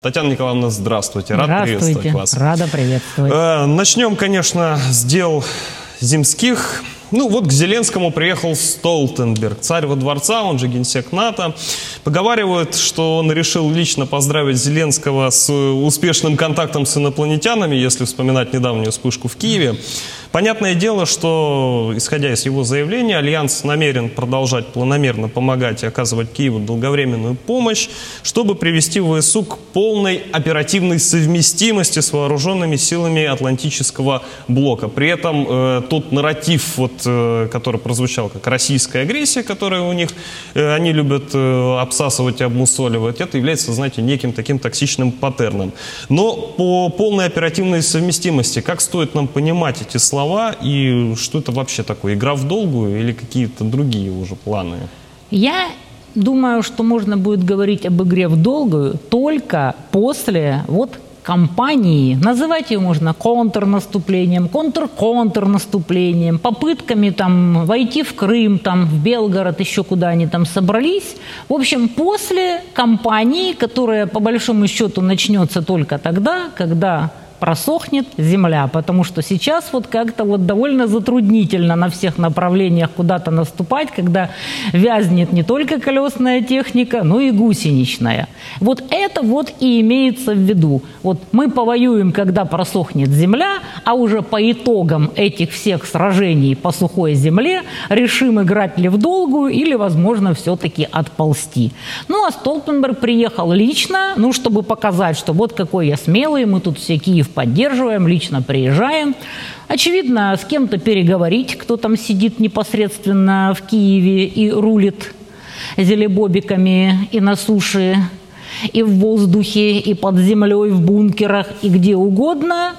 Татьяна Николаевна, здравствуйте. Рад здравствуйте. приветствовать вас. Рада приветствовать. Э, начнем, конечно, с дел земских. Ну вот к Зеленскому приехал Столтенберг, царь во дворца, он же генсек НАТО. Поговаривают, что он решил лично поздравить Зеленского с успешным контактом с инопланетянами, если вспоминать недавнюю вспышку в Киеве. Понятное дело, что, исходя из его заявления, Альянс намерен продолжать планомерно помогать и оказывать Киеву долговременную помощь, чтобы привести ВСУ к полной оперативной совместимости с вооруженными силами Атлантического блока. При этом э, тот нарратив, вот, э, который прозвучал как российская агрессия, которая у них, э, они любят э, обсасывать и обмусоливать, это является, знаете, неким таким токсичным паттерном. Но по полной оперативной совместимости, как стоит нам понимать эти слова и что это вообще такое? Игра в долгую или какие-то другие уже планы? Я думаю, что можно будет говорить об игре в долгую только после вот кампании, называть ее можно контрнаступлением, контр-контрнаступлением, попытками там войти в Крым, там в Белгород, еще куда они там собрались. В общем, после кампании, которая по большому счету начнется только тогда, когда просохнет земля, потому что сейчас вот как-то вот довольно затруднительно на всех направлениях куда-то наступать, когда вязнет не только колесная техника, но и гусеничная. Вот это вот и имеется в виду. Вот мы повоюем, когда просохнет земля, а уже по итогам этих всех сражений по сухой земле решим играть ли в долгую или, возможно, все-таки отползти. Ну, а Столтенберг приехал лично, ну, чтобы показать, что вот какой я смелый, мы тут все Киев поддерживаем, лично приезжаем. Очевидно, с кем-то переговорить, кто там сидит непосредственно в Киеве и рулит зелебобиками и на суше, и в воздухе, и под землей, в бункерах, и где угодно.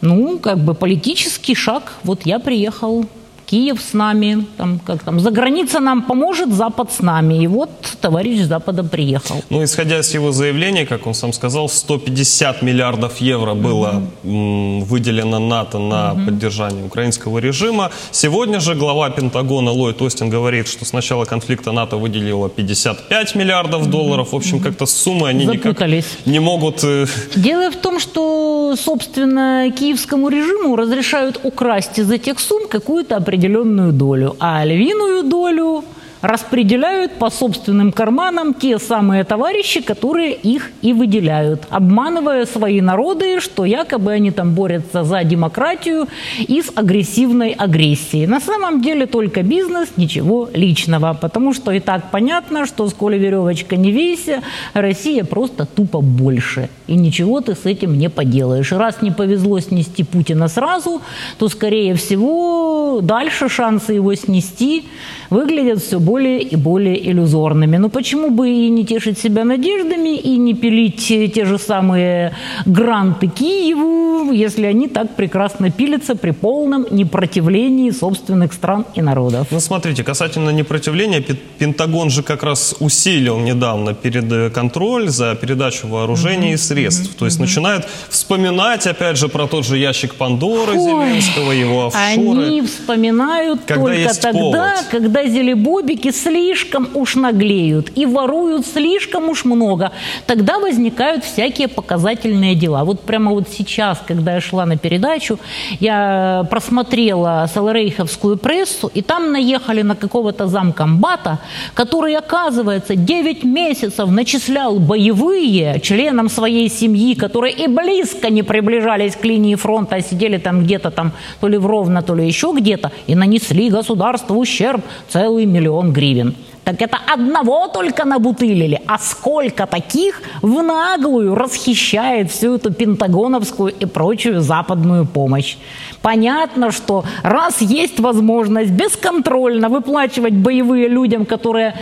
Ну, как бы политический шаг. Вот я приехал Киев с нами, там, как там, за граница нам поможет, Запад с нами. И вот товарищ с Запада приехал. Ну, исходя из его заявления, как он сам сказал, 150 миллиардов евро было угу. выделено НАТО на угу. поддержание украинского режима. Сегодня же глава Пентагона Ллойд Остин говорит, что с начала конфликта НАТО выделило 55 миллиардов долларов. В общем, как-то суммы они никак не могут... Э, Дело в том, что, собственно, киевскому режиму разрешают украсть из этих сумм какую-то определенную определенную долю, а львиную долю распределяют по собственным карманам те самые товарищи, которые их и выделяют, обманывая свои народы, что якобы они там борются за демократию и с агрессивной агрессией. На самом деле только бизнес, ничего личного, потому что и так понятно, что сколь веревочка не вейся, Россия просто тупо больше. И ничего ты с этим не поделаешь. Раз не повезло снести Путина сразу, то, скорее всего, дальше шансы его снести выглядят все более более и более иллюзорными. Но почему бы и не тешить себя надеждами и не пилить те же самые гранты Киеву, если они так прекрасно пилятся при полном непротивлении собственных стран и народов? Ну, смотрите, касательно непротивления, Пентагон же как раз усилил недавно перед э, контроль за передачу вооружений mm-hmm. и средств. Mm-hmm. То есть mm-hmm. начинают вспоминать, опять же, про тот же ящик Пандоры Ой, Зеленского, его офшоры. Они вспоминают когда только тогда, повод. когда зелебобики все слишком уж наглеют и воруют слишком уж много, тогда возникают всякие показательные дела. Вот прямо вот сейчас, когда я шла на передачу, я просмотрела Саларейховскую прессу, и там наехали на какого-то замкомбата, который, оказывается, 9 месяцев начислял боевые членам своей семьи, которые и близко не приближались к линии фронта, а сидели там где-то там то ли в Ровно, то ли еще где-то, и нанесли государству ущерб целый миллион гривен. Так это одного только набутылили, а сколько таких в наглую расхищает всю эту пентагоновскую и прочую западную помощь. Понятно, что раз есть возможность бесконтрольно выплачивать боевые людям, которые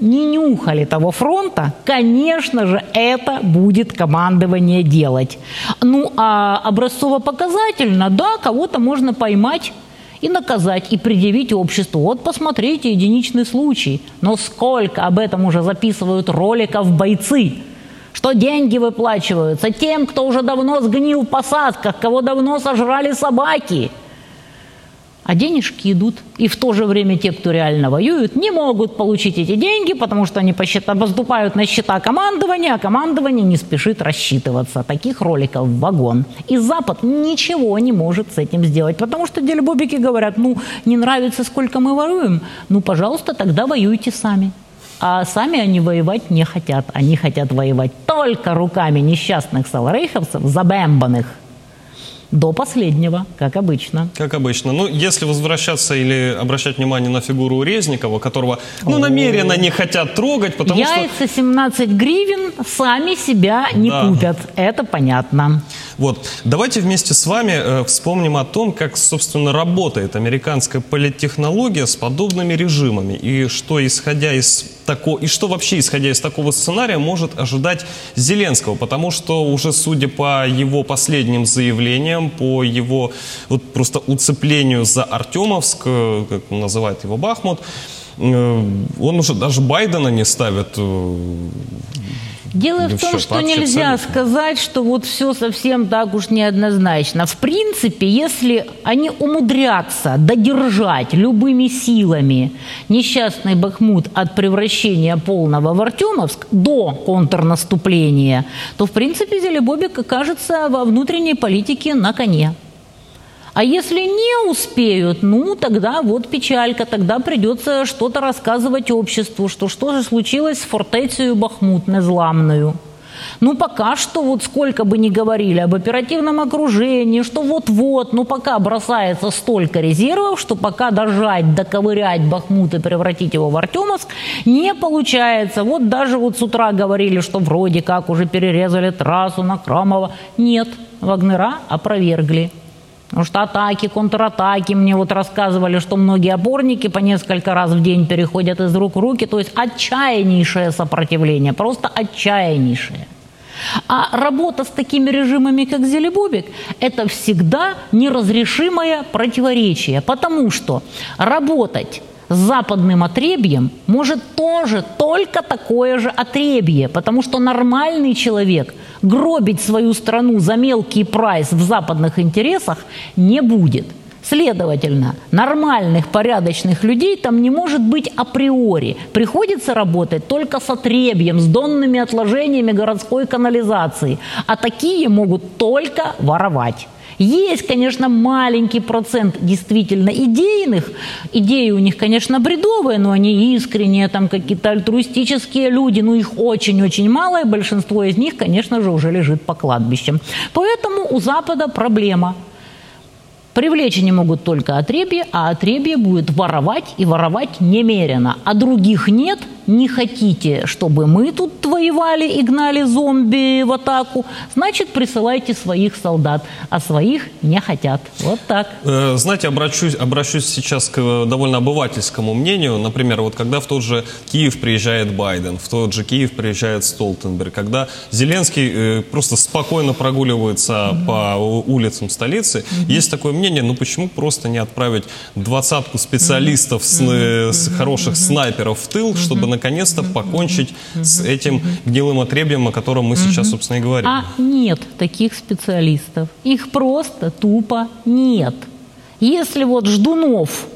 не нюхали того фронта, конечно же, это будет командование делать. Ну, а образцово-показательно, да, кого-то можно поймать и наказать, и предъявить обществу. Вот посмотрите, единичный случай. Но сколько об этом уже записывают роликов бойцы, что деньги выплачиваются тем, кто уже давно сгнил в посадках, кого давно сожрали собаки. А денежки идут. И в то же время те, кто реально воюют, не могут получить эти деньги, потому что они поступают на счета командования, а командование не спешит рассчитываться. Таких роликов вагон. И Запад ничего не может с этим сделать, потому что дельбобики говорят, ну, не нравится, сколько мы воруем, ну, пожалуйста, тогда воюйте сами. А сами они воевать не хотят. Они хотят воевать только руками несчастных саларейховцев, забэмбанных – до последнего, как обычно. Как обычно. Ну, если возвращаться или обращать внимание на фигуру Резникова, которого, ну, намеренно не хотят трогать, потому Яйца что... 17 гривен сами себя не да. купят. Это понятно. Вот. Давайте вместе с вами э, вспомним о том, как, собственно, работает американская политтехнология с подобными режимами. И что, исходя из такого, и что вообще, исходя из такого сценария, может ожидать Зеленского. Потому что уже, судя по его последним заявлениям, по его вот просто уцеплению за Артемовск, э, как называет его Бахмут, э, он уже даже Байдена не ставит Дело в том, что нельзя абсолютно. сказать, что вот все совсем так уж неоднозначно. В принципе, если они умудрятся додержать любыми силами несчастный Бахмут от превращения полного в Артемовск до контрнаступления, то, в принципе, Зелебобик окажется во внутренней политике на коне. А если не успеют, ну, тогда вот печалька, тогда придется что-то рассказывать обществу, что что же случилось с фортецией Бахмут незламную. Ну, пока что, вот сколько бы ни говорили об оперативном окружении, что вот-вот, ну, пока бросается столько резервов, что пока дожать, доковырять Бахмут и превратить его в Артемовск, не получается. Вот даже вот с утра говорили, что вроде как уже перерезали трассу на Крамово. Нет, Вагнера опровергли. Потому что атаки, контратаки, мне вот рассказывали, что многие опорники по несколько раз в день переходят из рук в руки, то есть отчаяннейшее сопротивление, просто отчаяннейшее. А работа с такими режимами, как Зелебобик, это всегда неразрешимое противоречие, потому что работать с западным отребьем может тоже только такое же отребье, потому что нормальный человек гробить свою страну за мелкий прайс в западных интересах не будет. Следовательно, нормальных, порядочных людей там не может быть априори. Приходится работать только с отребьем, с донными отложениями городской канализации. А такие могут только воровать. Есть, конечно, маленький процент действительно идейных. Идеи у них, конечно, бредовые, но они искренние, там какие-то альтруистические люди, но их очень-очень мало, и большинство из них, конечно же, уже лежит по кладбищам. Поэтому у Запада проблема – Привлечь они могут только отребье, а отребье будет воровать и воровать немерено. А других нет, не хотите, чтобы мы тут воевали и гнали зомби в атаку, значит, присылайте своих солдат, а своих не хотят. Вот так. Э, знаете, обращусь, обращусь сейчас к э, довольно обывательскому мнению. Например, вот когда в тот же Киев приезжает Байден, в тот же Киев приезжает Столтенберг, когда Зеленский э, просто спокойно прогуливается угу. по улицам столицы, угу. есть такое мнение, ну почему просто не отправить двадцатку специалистов угу. с, с хороших снайперов в тыл, чтобы наконец-то покончить с этим гнилым отребьем, о котором мы сейчас, собственно, и говорим. А нет таких специалистов. Их просто тупо нет. Если вот Ждунов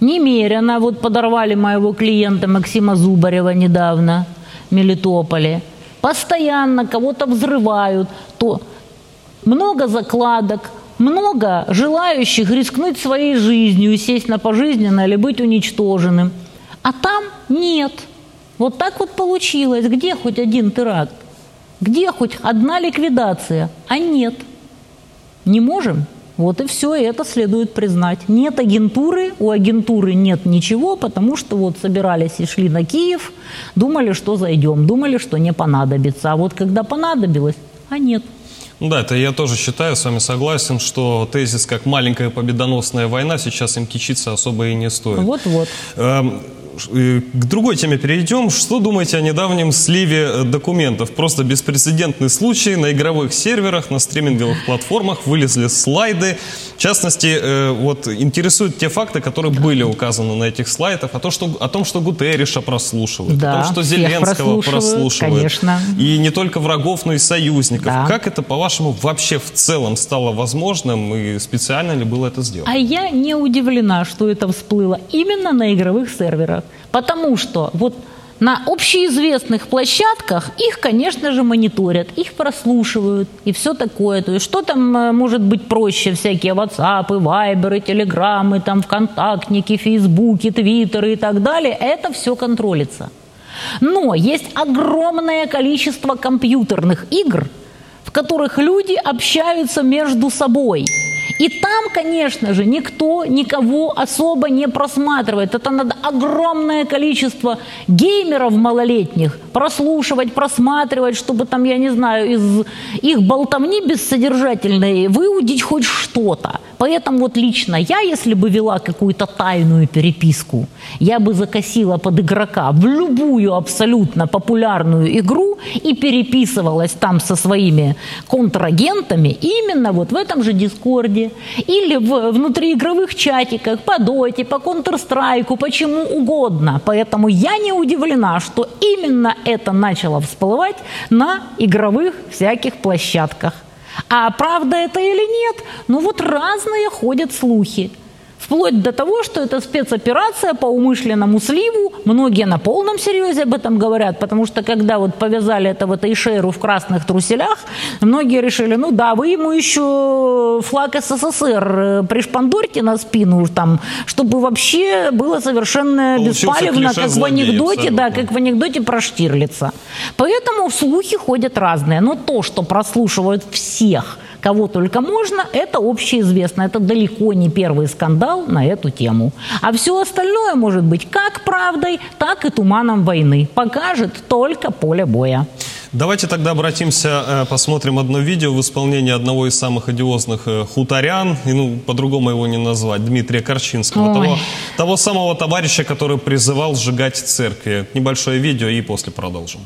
немерено, вот подорвали моего клиента Максима Зубарева недавно в Мелитополе, постоянно кого-то взрывают, то много закладок, много желающих рискнуть своей жизнью и сесть на пожизненно или быть уничтоженным – а там нет. Вот так вот получилось. Где хоть один теракт? Где хоть одна ликвидация? А нет. Не можем. Вот и все, и это следует признать. Нет агентуры, у агентуры нет ничего, потому что вот собирались и шли на Киев, думали, что зайдем, думали, что не понадобится. А вот когда понадобилось, а нет. Ну да, это я тоже считаю, с вами согласен, что тезис как маленькая победоносная война сейчас им кичиться особо и не стоит. Вот-вот. Эм, к другой теме перейдем. Что думаете о недавнем сливе э, документов? Просто беспрецедентный случай. На игровых серверах, на стриминговых платформах вылезли слайды. В частности, э, вот интересуют те факты, которые были указаны на этих слайдах, о том, что, о том, что Гутерриша прослушивают, да, о том, что Зеленского прослушивают. Конечно. И не только врагов, но и союзников. Да. Как это, по-вашему, вообще в целом стало возможным? И специально ли было это сделано? А я не удивлена, что это всплыло именно на игровых серверах. Потому что вот на общеизвестных площадках их, конечно же, мониторят, их прослушивают и все такое. То есть что там э, может быть проще? Всякие WhatsApp, Viber, Telegram, там ВКонтактники, Фейсбуки, Твиттеры и так далее. Это все контролится. Но есть огромное количество компьютерных игр, в которых люди общаются между собой – и там, конечно же, никто никого особо не просматривает. Это надо огромное количество геймеров малолетних прослушивать, просматривать, чтобы там, я не знаю, из их болтовни бессодержательной выудить хоть что-то. Поэтому вот лично я, если бы вела какую-то тайную переписку, я бы закосила под игрока в любую абсолютно популярную игру и переписывалась там со своими контрагентами именно вот в этом же Дискорде или в внутриигровых чатиках, по Доте, по Counter-Strike, почему угодно. Поэтому я не удивлена, что именно это начало всплывать на игровых всяких площадках. А правда это или нет? Ну вот разные ходят слухи. Вплоть до того, что это спецоперация по умышленному сливу. Многие на полном серьезе об этом говорят, потому что когда вот повязали этого Тейшеру в красных труселях, многие решили, ну да, вы ему еще флаг СССР э, пришпандорьте на спину, там, чтобы вообще было совершенно Получился беспалевно, как в анекдоте, да, как в анекдоте про Штирлица. Поэтому слухи ходят разные. Но то, что прослушивают всех – кого только можно, это общеизвестно. Это далеко не первый скандал на эту тему. А все остальное может быть как правдой, так и туманом войны. Покажет только поле боя. Давайте тогда обратимся, э, посмотрим одно видео в исполнении одного из самых одиозных э, хуторян, и ну, по-другому его не назвать, Дмитрия Корчинского, того, того самого товарища, который призывал сжигать церкви. Небольшое видео и после продолжим.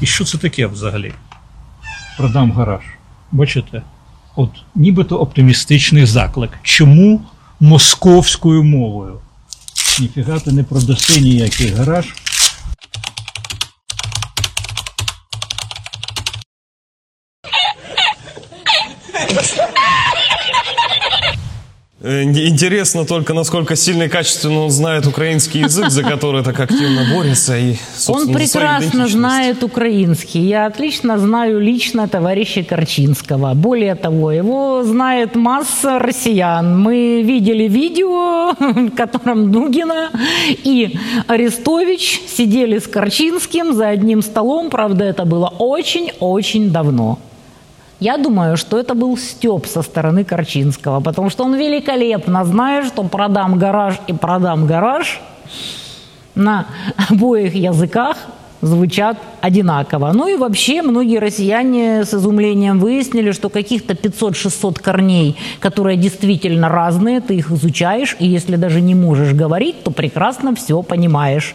І що це таке взагалі? Продам гараж. Бачите? от нібито оптимістичний заклик. Чому московською мовою? Ніфіга ти не продаси ніякий гараж. Интересно только, насколько сильно и качественно он знает украинский язык, за который так активно борется. И, он прекрасно знает украинский. Я отлично знаю лично товарища Корчинского. Более того, его знает масса россиян. Мы видели видео, в котором Дугина и Арестович сидели с Корчинским за одним столом. Правда, это было очень-очень давно. Я думаю, что это был степ со стороны Корчинского, потому что он великолепно знает, что продам гараж и продам гараж на обоих языках звучат одинаково. Ну и вообще многие россияне с изумлением выяснили, что каких-то 500-600 корней, которые действительно разные, ты их изучаешь, и если даже не можешь говорить, то прекрасно все понимаешь.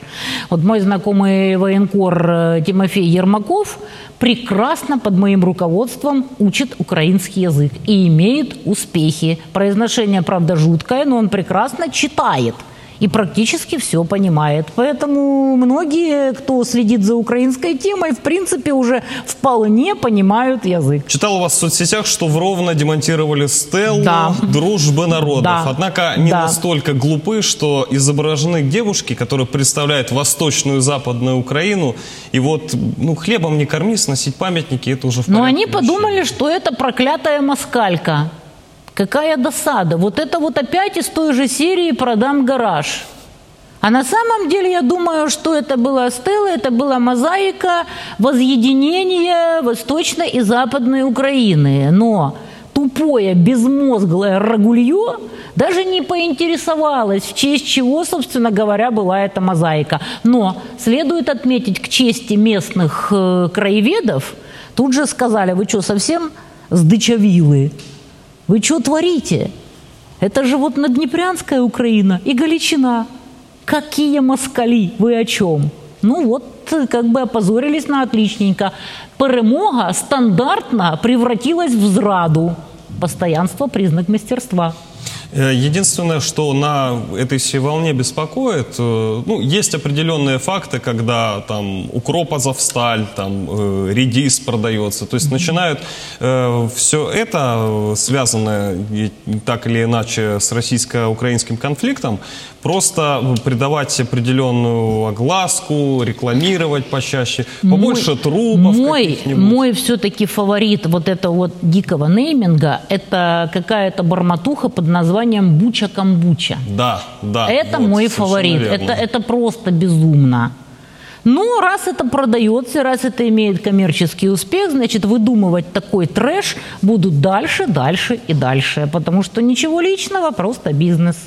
Вот мой знакомый военкор э, Тимофей Ермаков прекрасно под моим руководством учит украинский язык и имеет успехи. Произношение, правда, жуткое, но он прекрасно читает – и практически все понимает. Поэтому многие, кто следит за украинской темой, в принципе, уже вполне понимают язык. Читал у вас в соцсетях, что в Ровно демонтировали стелу да. дружбы народов. Да. Однако не да. настолько глупы, что изображены девушки, которые представляют восточную и западную Украину. И вот, ну, хлебом не корми, сносить памятники, это уже в Но они подумали, что это проклятая москалька. Какая досада. Вот это вот опять из той же серии «Продам гараж». А на самом деле я думаю, что это была стела, это была мозаика возъединения Восточной и Западной Украины. Но тупое, безмозглое рагулье даже не поинтересовалось, в честь чего, собственно говоря, была эта мозаика. Но следует отметить к чести местных э, краеведов, тут же сказали, вы что, совсем сдычавилы? Вы что творите? Это же вот Наднепрянская Украина и Галичина. Какие москали? Вы о чем? Ну вот, как бы опозорились на отличненько. Перемога стандартно превратилась в зраду. Постоянство – признак мастерства. Э, единственное, что на этой всей волне беспокоит, э, ну, есть определенные факты, когда там укроп Азовсталь, там э, редис продается, то есть mm-hmm. начинают э, все это, связанное так или иначе с российско-украинским конфликтом, просто придавать определенную огласку, рекламировать почаще, побольше мой, трупов Мой, мой все-таки фаворит вот этого вот дикого нейминга – это какая-то барматуха под названием Буча-камбуча. Да, да. Это вот, мой фаворит. Это, это просто безумно. Но раз это продается, раз это имеет коммерческий успех, значит, выдумывать такой трэш будут дальше, дальше и дальше. Потому что ничего личного, просто бизнес.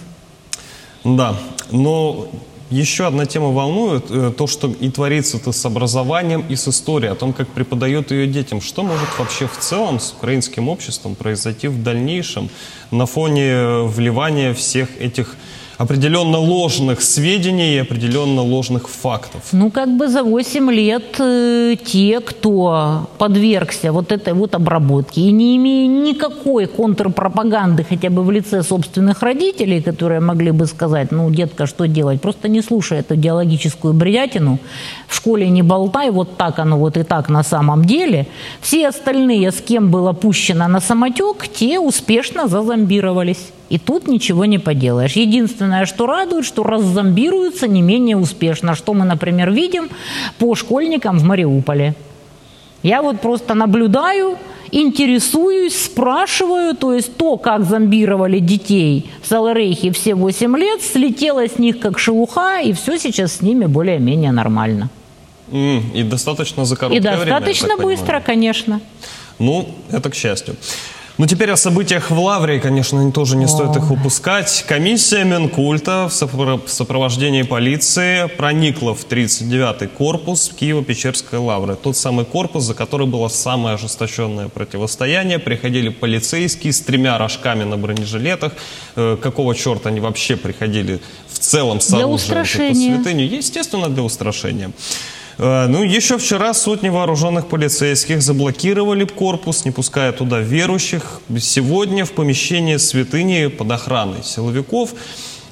Да, но еще одна тема волнует, э, то, что и творится-то с образованием и с историей, о том, как преподают ее детям. Что может вообще в целом с украинским обществом произойти в дальнейшем на фоне вливания всех этих определенно ложных сведений и определенно ложных фактов. Ну, как бы за 8 лет э, те, кто подвергся вот этой вот обработке и не имея никакой контрпропаганды хотя бы в лице собственных родителей, которые могли бы сказать, ну, детка, что делать, просто не слушай эту идеологическую бредятину, в школе не болтай, вот так оно вот и так на самом деле. Все остальные, с кем было пущено на самотек, те успешно зазомбировались. И тут ничего не поделаешь. Единственное, что радует, что раззомбируются не менее успешно, что мы, например, видим по школьникам в Мариуполе. Я вот просто наблюдаю, интересуюсь, спрашиваю, то есть то, как зомбировали детей в Саларейхе все 8 лет, слетело с них как шелуха, и все сейчас с ними более-менее нормально. И достаточно за короткое время. И достаточно время, быстро, конечно. Ну, это к счастью. Ну, теперь о событиях в Лаврии, конечно, тоже не стоит их упускать. Комиссия Минкульта в сопровождении полиции проникла в 39-й корпус Киево-Печерской Лавры. Тот самый корпус, за который было самое ожесточенное противостояние. Приходили полицейские с тремя рожками на бронежилетах. Э, какого черта они вообще приходили в целом с оружием? Для устрашения. Святыню? Естественно, для устрашения. Э, ну, еще вчера сотни вооруженных полицейских заблокировали корпус, не пуская туда верующих. Сегодня в помещение святыни под охраной силовиков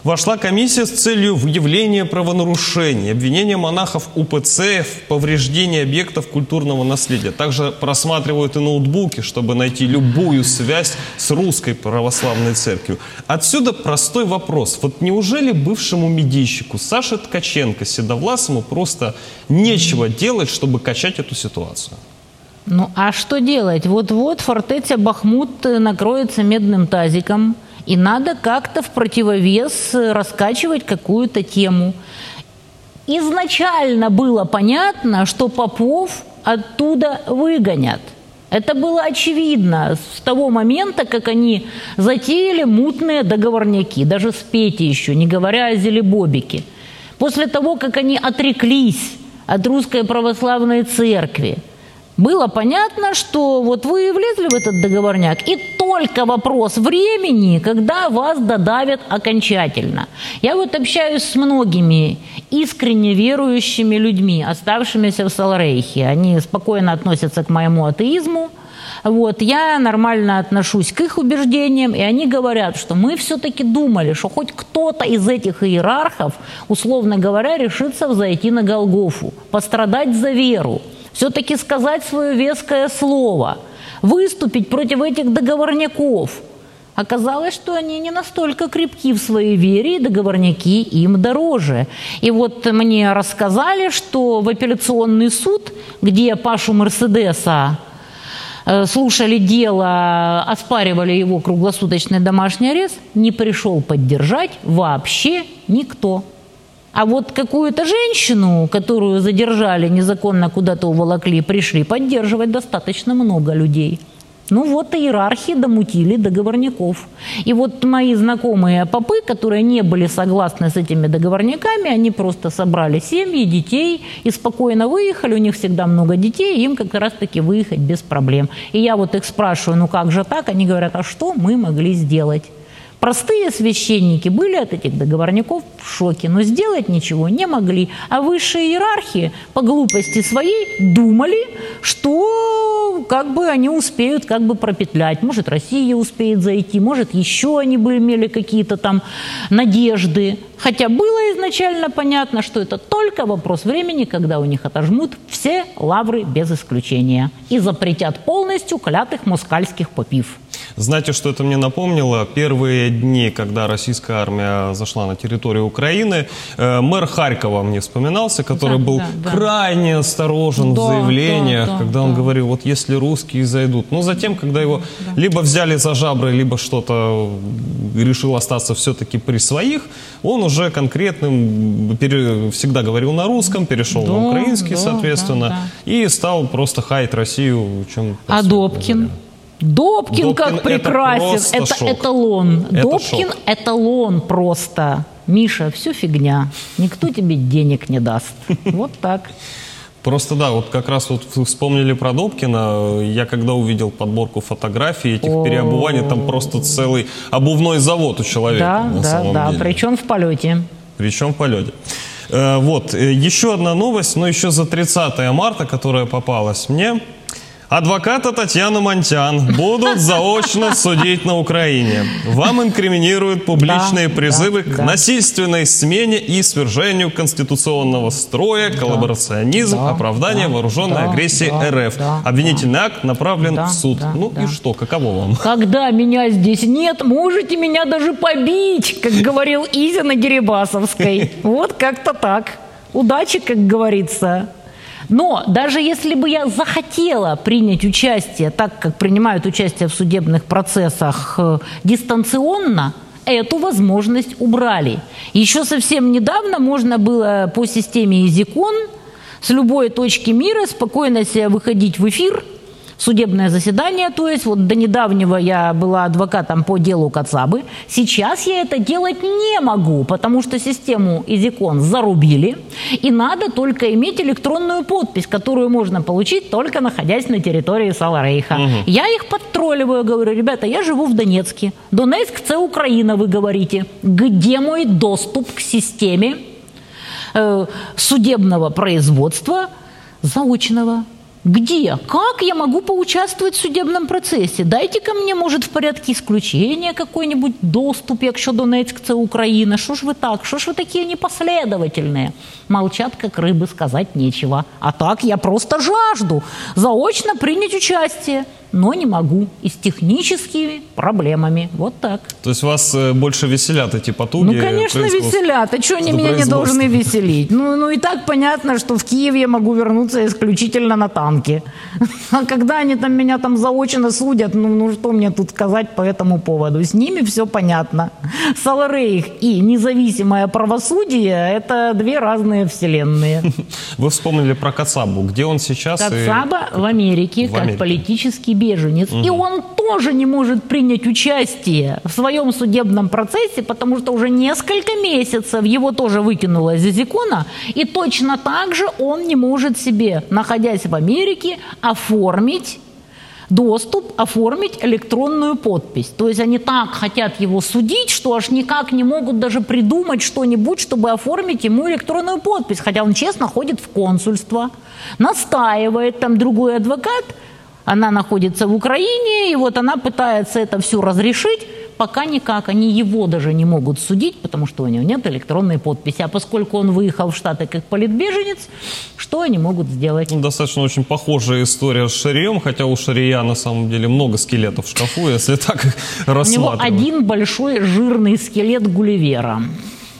вошла комиссия с целью выявления правонарушений, обвинения монахов УПЦ в повреждении объектов культурного наследия. Также просматривают и ноутбуки, чтобы найти любую связь с русской православной церковью. Отсюда простой вопрос. Вот неужели бывшему медийщику Саше Ткаченко, Седовласому, просто нечего делать, чтобы качать эту ситуацию? Ну, а что делать? Вот-вот фортеця Бахмут накроется медным тазиком – и надо как-то в противовес раскачивать какую-то тему. Изначально было понятно, что попов оттуда выгонят. Это было очевидно с того момента, как они затеяли мутные договорняки, даже с Петей еще, не говоря о Зелебобике. После того, как они отреклись от русской православной церкви – было понятно, что вот вы влезли в этот договорняк, и только вопрос времени, когда вас додавят окончательно. Я вот общаюсь с многими искренне верующими людьми, оставшимися в Саларейхе. Они спокойно относятся к моему атеизму, вот, я нормально отношусь к их убеждениям, и они говорят, что мы все-таки думали, что хоть кто-то из этих иерархов, условно говоря, решится взойти на Голгофу, пострадать за веру все-таки сказать свое веское слово, выступить против этих договорняков. Оказалось, что они не настолько крепки в своей вере, и договорняки им дороже. И вот мне рассказали, что в апелляционный суд, где Пашу Мерседеса э, слушали дело, оспаривали его круглосуточный домашний арест, не пришел поддержать вообще никто. А вот какую-то женщину, которую задержали, незаконно куда-то уволокли, пришли поддерживать достаточно много людей. Ну вот иерархии домутили договорников. И вот мои знакомые попы, которые не были согласны с этими договорниками, они просто собрали семьи, детей и спокойно выехали. У них всегда много детей, им как раз-таки выехать без проблем. И я вот их спрашиваю, ну как же так? Они говорят, а что мы могли сделать? Простые священники были от этих договорников в шоке, но сделать ничего не могли. А высшие иерархии по глупости своей думали, что как бы они успеют как бы пропетлять. Может, Россия успеет зайти, может, еще они бы имели какие-то там надежды. Хотя было изначально понятно, что это только вопрос времени, когда у них отожмут все лавры без исключения и запретят полностью клятых москальских попив. Знаете, что это мне напомнило? Первые дни, когда российская армия зашла на территорию Украины, э, мэр Харькова мне вспоминался, который Да, был да, да. крайне осторожен Да, в заявлениях, да, да, когда он да. говорил, вот если русские зайдут. Но затем, когда его либо взяли за жабры, либо что-то решил остаться все-таки при своих, он уже конкретным пере- всегда говорил на русском, перешел Да, на украинский, да, соответственно, да, и стал просто хаять Россию. Чем А Добкин? Добкин, Добкин как это прекрасен. Это, шок. эталон. Это Добкин шок. эталон просто. Миша, все фигня. Никто тебе денег не даст. Вот так. Просто да, вот как раз вот вспомнили про Добкина. Я когда увидел подборку фотографий этих О. переобуваний, там просто целый обувной завод у человека Да, да, да. деле. Причем в полете. Причем в полете. Э, Вот, э, еще одна новость, но еще за 30 марта, которая попалась мне. Адвоката Татьяна Монтян будут заочно судить на Украине. Вам инкриминируют публичные Да, призывы да, к да. насильственной смене и свержению конституционного строя, коллаборационизм, да, оправдание да, вооруженной да, агрессии да, РФ. да, Обвинительный акт направлен Да, в суд. да, ну да. и что, каково вам? Когда меня здесь нет, можете меня даже побить, как говорил Изя на Дерибасовской. Вот как-то так. Удачи, как говорится. Но даже если бы я захотела принять участие, так как принимают участие в судебных процессах э, дистанционно, эту возможность убрали. Еще совсем недавно можно было по системе EasyCon с любой точки мира спокойно себе выходить в эфир, судебное заседание, то есть вот до недавнего я была адвокатом по делу Кацабы. Сейчас я это делать не могу, потому что систему Изикон зарубили, и надо только иметь электронную подпись, которую можно получить только находясь на территории Саларейха. Я их подтролливаю, говорю, ребята, я живу в Донецке. Донецк – это Украина, вы говорите. Где мой доступ к системе э, судебного производства заочного. Где? Как я могу поучаствовать в судебном процессе? Дайте ко мне, может, в порядке исключения какой-нибудь доступ, якщо Донецьк – це Україна. Що ж ви так? Що ж ви такі непоследовательные? Молчат, как рыбы, сказать нечего. А так я просто жажду заочно принять участие, но не могу. И с техническими проблемами. Вот так. То есть вас э, больше веселят эти потуги? Ну, конечно, веселят. А что они меня не должны веселить? Ну, ну и так понятно, что в Киев я могу вернуться исключительно на танке. А когда они там меня там заочно судят, ну, ну что мне тут сказать по этому поводу? С ними все понятно. Саларейх и независимое правосудие – это две разные вселенные. Вы вспомнили про Кацабу. Где он сейчас? и- Кацаба в Америке В как Америке. политический беженец. И он тоже не может принять участие в своем судебном процессе, потому что уже несколько месяцев его тоже выкинуло из закона, и точно так же он не может себе, находясь в Америке, оформить доступ, оформить электронную подпись. То есть они так хотят его судить, что аж никак не могут даже придумать что-нибудь, чтобы оформить ему электронную подпись. Хотя он честно ходит в консульство, настаивает, там другой адвокат, она находится в Украине, и вот она пытается это все разрешить, пока никак. Они его даже не могут судить, потому что у него нет электронной подписи. А поскольку он выехал в Штаты как политбеженец, что они могут сделать? Ну, достаточно очень похожая история с Шарием, хотя у Шария на самом деле много скелетов в шкафу, если так их У него рассматривать. один большой жирный скелет Гулливера.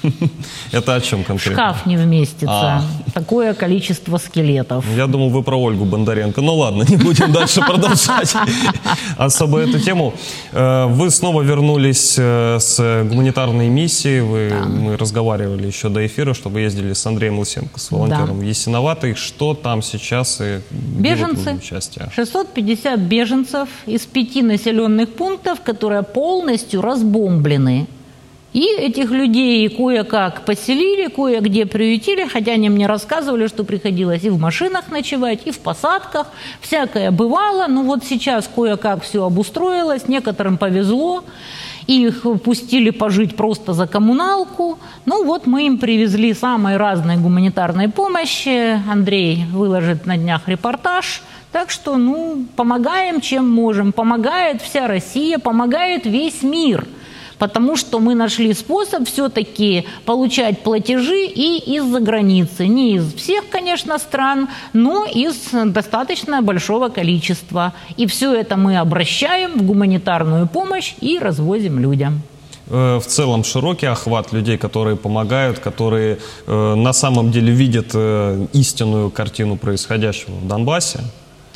Это о чем конкретно? Шкаф не вместится. А. Такое количество скелетов. Я думал, вы про Ольгу Бондаренко. Ну ладно, не будем дальше продолжать особо эту тему. Э, Вы снова вернулись э, с гуманитарной миссии. Вы, Мы разговаривали еще до эфира, что вы ездили с Андреем Лысенко, с волонтером Есиноватой. Что там сейчас и Беженцы. участие? 650 беженцев из пяти населенных пунктов, которые полностью разбомблены. И этих людей кое-как поселили, кое-где приютили, хотя они мне рассказывали, что приходилось и в машинах ночевать, и в посадках. Всякое бывало, но вот сейчас кое-как все обустроилось, некоторым повезло. их пустили пожить просто за коммуналку. Ну вот мы им привезли самой разной гуманитарной помощи. Андрей выложит на днях репортаж. Так что, ну, помогаем, чем можем. Помогает вся Россия, помогает весь мир – потому что мы нашли способ все-таки получать платежи и из-за границы. Не из всех, конечно, стран, но из достаточно большого количества. И все это мы обращаем в гуманитарную помощь и развозим людям э, в целом широкий охват людей, которые помогают, которые э, на самом деле видят э, истинную картину происходящего в Донбассе?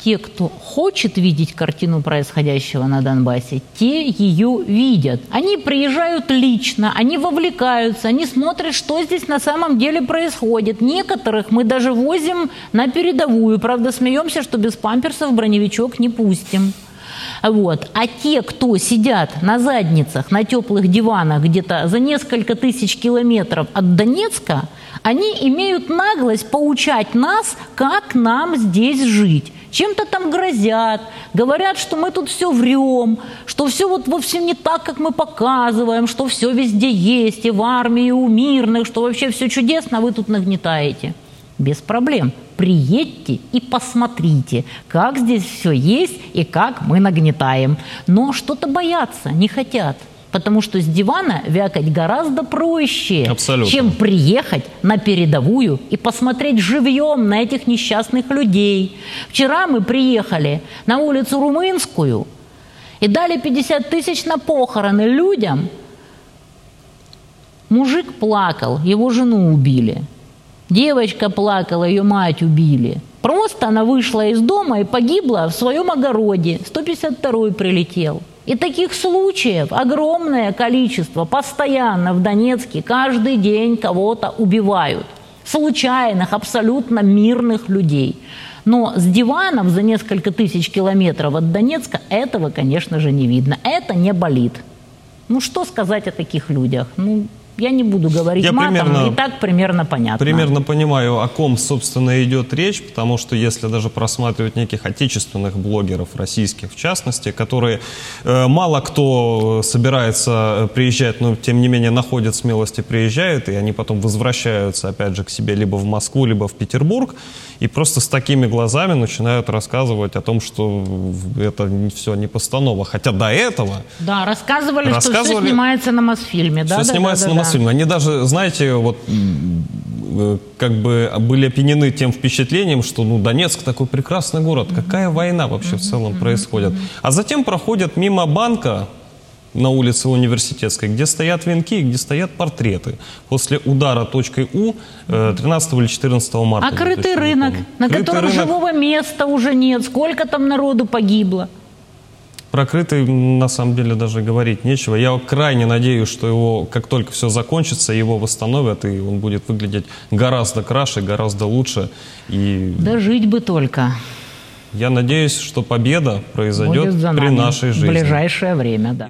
Те, кто хочет видеть картину происходящего на Донбассе, те ее видят. Они приезжают лично, они вовлекаются, они смотрят, что здесь на самом деле происходит. Некоторых мы даже возим на передовую. Правда, смеемся, что без памперсов броневичок не пустим. Вот. А те, кто сидят на задницах, на теплых диванах где-то за несколько тысяч километров от Донецка, они имеют наглость поучать нас, как нам здесь жить чем-то там грозят, говорят, что мы тут все врем, что все вот вовсе не так, как мы показываем, что все везде есть, и в армии, и у мирных, что вообще все чудесно, а вы тут нагнетаете. Без проблем. Приедьте и посмотрите, как здесь все есть и как мы нагнетаем. Но что-то боятся, не хотят. Потому что с дивана вякать гораздо проще, Абсолютно. чем приехать на передовую и посмотреть живьем на этих несчастных людей. Вчера мы приехали на улицу Румынскую и дали 50 тысяч на похороны людям. Мужик плакал, его жену убили. Девочка плакала, ее мать убили. Просто она вышла из дома и погибла в своем огороде. 152-й прилетел. И таких случаев огромное количество. Постоянно в Донецке каждый день кого-то убивают. Случайных, абсолютно мирных людей. Но с диванов за несколько тысяч километров от Донецка этого, конечно же, не видно. Это не болит. Ну что сказать о таких людях? Ну, я не буду говорить Я матом, примерно, и так примерно понятно. Примерно понимаю, о ком, собственно, идет речь, потому что если даже просматривать неких отечественных блогеров, российских в частности, которые э, мало кто собирается приезжать, но тем не менее находят смелости, приезжают, и они потом возвращаются, опять же, к себе либо в Москву, либо в Петербург, и просто с такими глазами начинают рассказывать о том, что это все не постанова. Хотя до этого... Да, рассказывали, рассказывали что все снимается на Мосфильме. Да, все да, снимается да, на Мысль. Они даже, знаете, вот э, как бы были опьянены тем впечатлением, что ну, Донецк такой прекрасный город, какая война вообще в целом происходит. А затем проходят мимо банка на улице Университетской, где стоят венки, где стоят портреты. После удара точкой У 13 э, или 14 марта. А крытый рынок, на Крытый котором рынок... живого места уже нет. Сколько там народу погибло? Прокрытый, на самом деле, даже говорить нечего. Я крайне надеюсь, что его, как только все закончится, его восстановят, и он будет выглядеть гораздо краше, гораздо лучше. И... Да жить бы только. Я надеюсь, что победа произойдет при нашей жизни. В ближайшее время, да.